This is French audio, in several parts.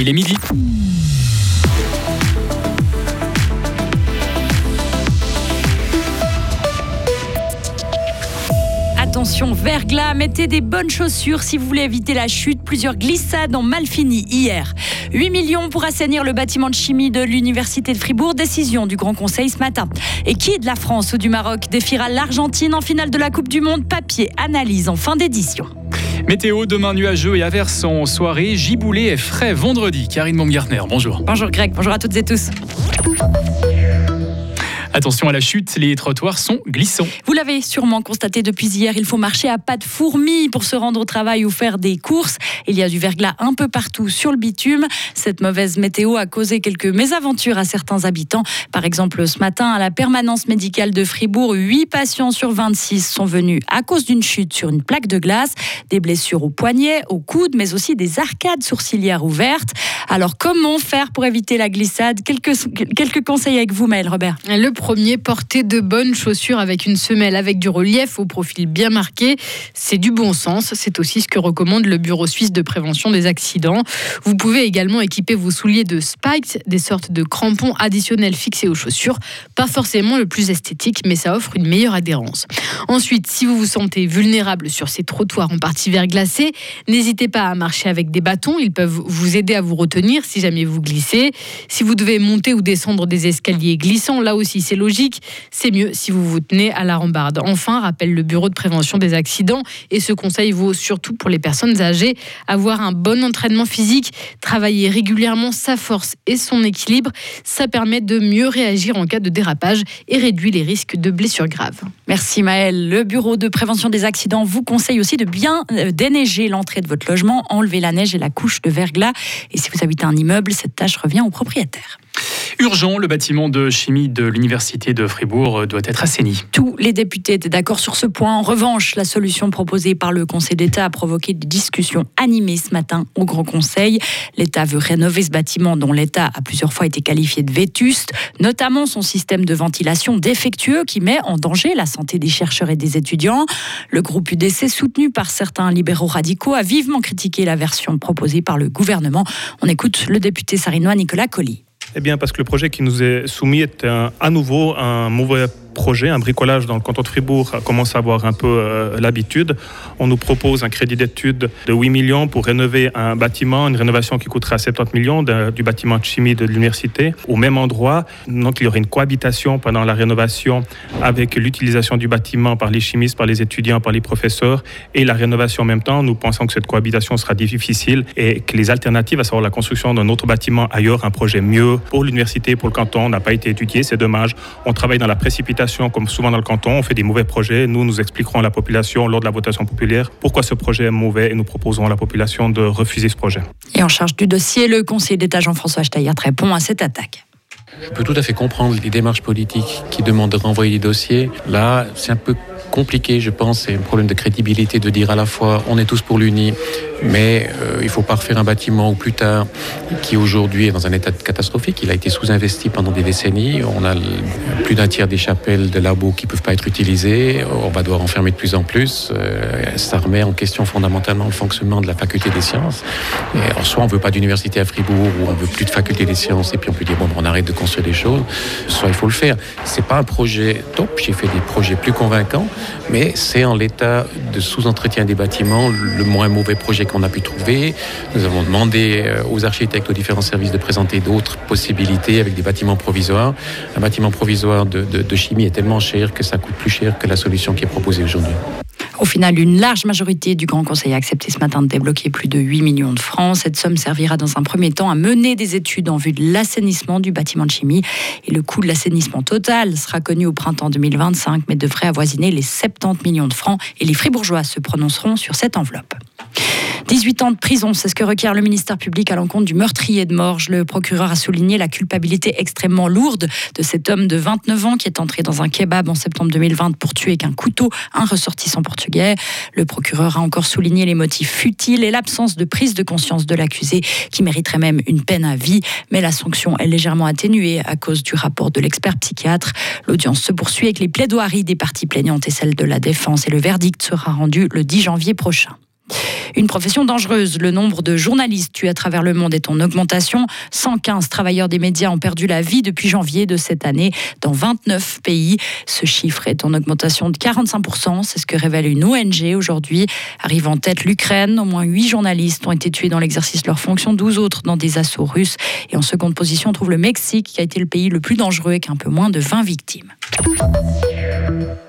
Il est midi. Attention, verglas, mettez des bonnes chaussures si vous voulez éviter la chute. Plusieurs glissades ont mal fini hier. 8 millions pour assainir le bâtiment de chimie de l'Université de Fribourg. Décision du Grand Conseil ce matin. Et qui de la France ou du Maroc défiera l'Argentine en finale de la Coupe du Monde? Papier, analyse en fin d'édition. Météo, demain nuageux et averses en soirée, giboulé et frais vendredi. Karine Baumgartner, bonjour. Bonjour Greg, bonjour à toutes et tous. Attention à la chute, les trottoirs sont glissants. Vous l'avez sûrement constaté depuis hier, il faut marcher à pas de fourmis pour se rendre au travail ou faire des courses. Il y a du verglas un peu partout sur le bitume. Cette mauvaise météo a causé quelques mésaventures à certains habitants. Par exemple, ce matin, à la permanence médicale de Fribourg, 8 patients sur 26 sont venus à cause d'une chute sur une plaque de glace, des blessures au poignet, au coude, mais aussi des arcades sourcilières ouvertes. Alors, comment faire pour éviter la glissade? Quelques, quelques conseils avec vous, Maël Robert. Le premier, porter de bonnes chaussures avec une semelle avec du relief au profil bien marqué. C'est du bon sens. C'est aussi ce que recommande le Bureau suisse de prévention des accidents. Vous pouvez également équiper vos souliers de spikes, des sortes de crampons additionnels fixés aux chaussures. Pas forcément le plus esthétique, mais ça offre une meilleure adhérence. Ensuite, si vous vous sentez vulnérable sur ces trottoirs en partie verglacés, n'hésitez pas à marcher avec des bâtons. Ils peuvent vous aider à vous retenir si jamais vous glissez. Si vous devez monter ou descendre des escaliers glissants, là aussi c'est logique, c'est mieux si vous vous tenez à la rambarde. Enfin, rappelle le Bureau de prévention des accidents, et ce conseil vaut surtout pour les personnes âgées, avoir un bon entraînement physique, travailler régulièrement sa force et son équilibre, ça permet de mieux réagir en cas de dérapage et réduit les risques de blessures graves. Merci Maëlle. Le Bureau de prévention des accidents vous conseille aussi de bien euh, déneiger l'entrée de votre logement, enlever la neige et la couche de verglas. Et si vous habitez un immeuble, cette tâche revient au propriétaire. Urgent, le bâtiment de chimie de l'Université de Fribourg doit être assaini. Tous les députés étaient d'accord sur ce point. En revanche, la solution proposée par le Conseil d'État a provoqué des discussions animées ce matin au Grand Conseil. L'État veut rénover ce bâtiment dont l'État a plusieurs fois été qualifié de vétuste, notamment son système de ventilation défectueux qui met en danger la santé des chercheurs et des étudiants. Le groupe UDC, soutenu par certains libéraux radicaux, a vivement critiqué la version proposée par le gouvernement. On écoute le député sarinois Nicolas Colli. Eh bien, parce que le projet qui nous est soumis est à nouveau un mauvais projet, un bricolage dans le canton de Fribourg commence à avoir un peu euh, l'habitude. On nous propose un crédit d'études de 8 millions pour rénover un bâtiment, une rénovation qui coûtera 70 millions du bâtiment de chimie de l'université au même endroit. Donc il y aurait une cohabitation pendant la rénovation avec l'utilisation du bâtiment par les chimistes, par les étudiants, par les professeurs et la rénovation en même temps. Nous pensons que cette cohabitation sera difficile et que les alternatives, à savoir la construction d'un autre bâtiment ailleurs, un projet mieux pour l'université, pour le canton, n'a pas été étudié. C'est dommage. On travaille dans la précipitation comme souvent dans le canton, on fait des mauvais projets. Nous, nous expliquerons à la population lors de la votation populaire pourquoi ce projet est mauvais et nous proposerons à la population de refuser ce projet. Et en charge du dossier, le conseiller d'État Jean-François Steyer répond à cette attaque. Je peux tout à fait comprendre les démarches politiques qui demandent de renvoyer les dossiers. Là, c'est un peu compliqué, je pense. C'est un problème de crédibilité de dire à la fois on est tous pour l'Uni, mais euh, il ne faut pas refaire un bâtiment ou plus tard qui aujourd'hui est dans un état catastrophique. Il a été sous-investi pendant des décennies. On a plus d'un tiers des chapelles de labos qui ne peuvent pas être utilisées. On va devoir en fermer de plus en plus. Euh, ça remet en question fondamentalement le fonctionnement de la faculté des sciences. Et soit on ne veut pas d'université à Fribourg, ou on ne veut plus de faculté des sciences, et puis on peut dire bon, on arrête de construire des choses. Soit il faut le faire. C'est pas un projet top. J'ai fait des projets plus convaincants, mais c'est en l'état de sous-entretien des bâtiments le moins mauvais projet qu'on a pu trouver. Nous avons demandé euh, aux architectes, aux différents services de présenter d'autres possibilités avec des bâtiments provisoires. Un bâtiment provisoire de, de chimie est tellement cher que ça coûte plus cher que la solution qui est proposée aujourd'hui. Au final, une large majorité du Grand Conseil a accepté ce matin de débloquer plus de 8 millions de francs. Cette somme servira dans un premier temps à mener des études en vue de l'assainissement du bâtiment de chimie. Et le coût de l'assainissement total sera connu au printemps 2025, mais devrait avoisiner les 70 millions de francs. Et les Fribourgeois se prononceront sur cette enveloppe. 18 ans de prison, c'est ce que requiert le ministère public à l'encontre du meurtrier de Morges. Le procureur a souligné la culpabilité extrêmement lourde de cet homme de 29 ans qui est entré dans un kebab en septembre 2020 pour tuer avec un couteau un ressortissant portugais. Le procureur a encore souligné les motifs futiles et l'absence de prise de conscience de l'accusé qui mériterait même une peine à vie. Mais la sanction est légèrement atténuée à cause du rapport de l'expert psychiatre. L'audience se poursuit avec les plaidoiries des parties plaignantes et celles de la défense et le verdict sera rendu le 10 janvier prochain. Une profession dangereuse. Le nombre de journalistes tués à travers le monde est en augmentation. 115 travailleurs des médias ont perdu la vie depuis janvier de cette année dans 29 pays. Ce chiffre est en augmentation de 45%. C'est ce que révèle une ONG aujourd'hui. Arrive en tête l'Ukraine. Au moins 8 journalistes ont été tués dans l'exercice de leurs fonctions, 12 autres dans des assauts russes. Et en seconde position, on trouve le Mexique qui a été le pays le plus dangereux avec un peu moins de 20 victimes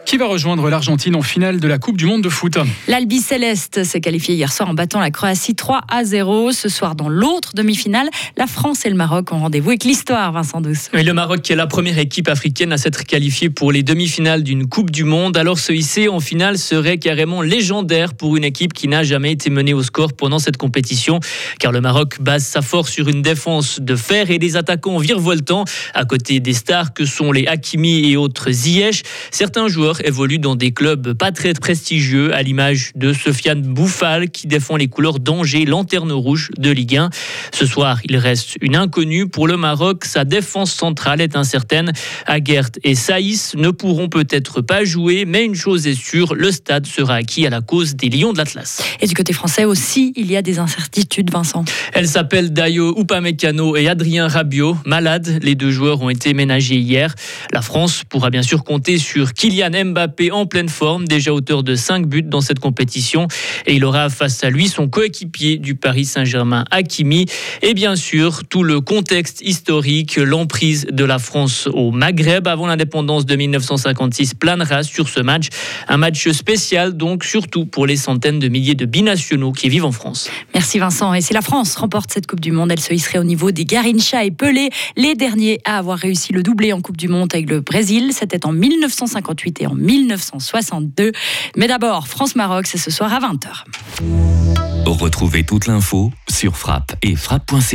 qui va rejoindre l'Argentine en finale de la Coupe du Monde de foot. L'Albi Céleste s'est qualifié hier soir en battant la Croatie 3 à 0. Ce soir, dans l'autre demi-finale, la France et le Maroc ont rendez-vous avec l'histoire, Vincent Douce. le Maroc qui est la première équipe africaine à s'être qualifiée pour les demi-finales d'une Coupe du Monde. Alors se hisser en finale serait carrément légendaire pour une équipe qui n'a jamais été menée au score pendant cette compétition. Car le Maroc base sa force sur une défense de fer et des attaquants virevoltants à côté des stars que sont les Hakimi et autres Ziyech. Certains joueurs évolue dans des clubs pas très prestigieux, à l'image de Sofiane Bouffal qui défend les couleurs d'Angers, lanterne rouge de Ligue 1. Ce soir, il reste une inconnue pour le Maroc. Sa défense centrale est incertaine. Aguert et Saïs ne pourront peut-être pas jouer, mais une chose est sûre, le stade sera acquis à la cause des Lions de l'Atlas. Et du côté français aussi, il y a des incertitudes, Vincent. Elle s'appelle Dayo Upamecano et Adrien Rabiot. Malades, les deux joueurs ont été ménagés hier. La France pourra bien sûr compter sur Kylian Mbappé en pleine forme, déjà auteur de 5 buts dans cette compétition. Et il aura face à lui son coéquipier du Paris Saint-Germain, Hakimi. Et bien sûr, tout le contexte historique, l'emprise de la France au Maghreb avant l'indépendance de 1956 planera sur ce match. Un match spécial, donc, surtout pour les centaines de milliers de binationaux qui vivent en France. Merci Vincent. Et si la France remporte cette Coupe du Monde, elle se hisserait au niveau des Garincha et Pelé, les derniers à avoir réussi le doublé en Coupe du Monde avec le Brésil. C'était en 1958 et en 1962. Mais d'abord, France-Maroc, c'est ce soir à 20h. Retrouvez toute l'info sur frappe et frappe.ch.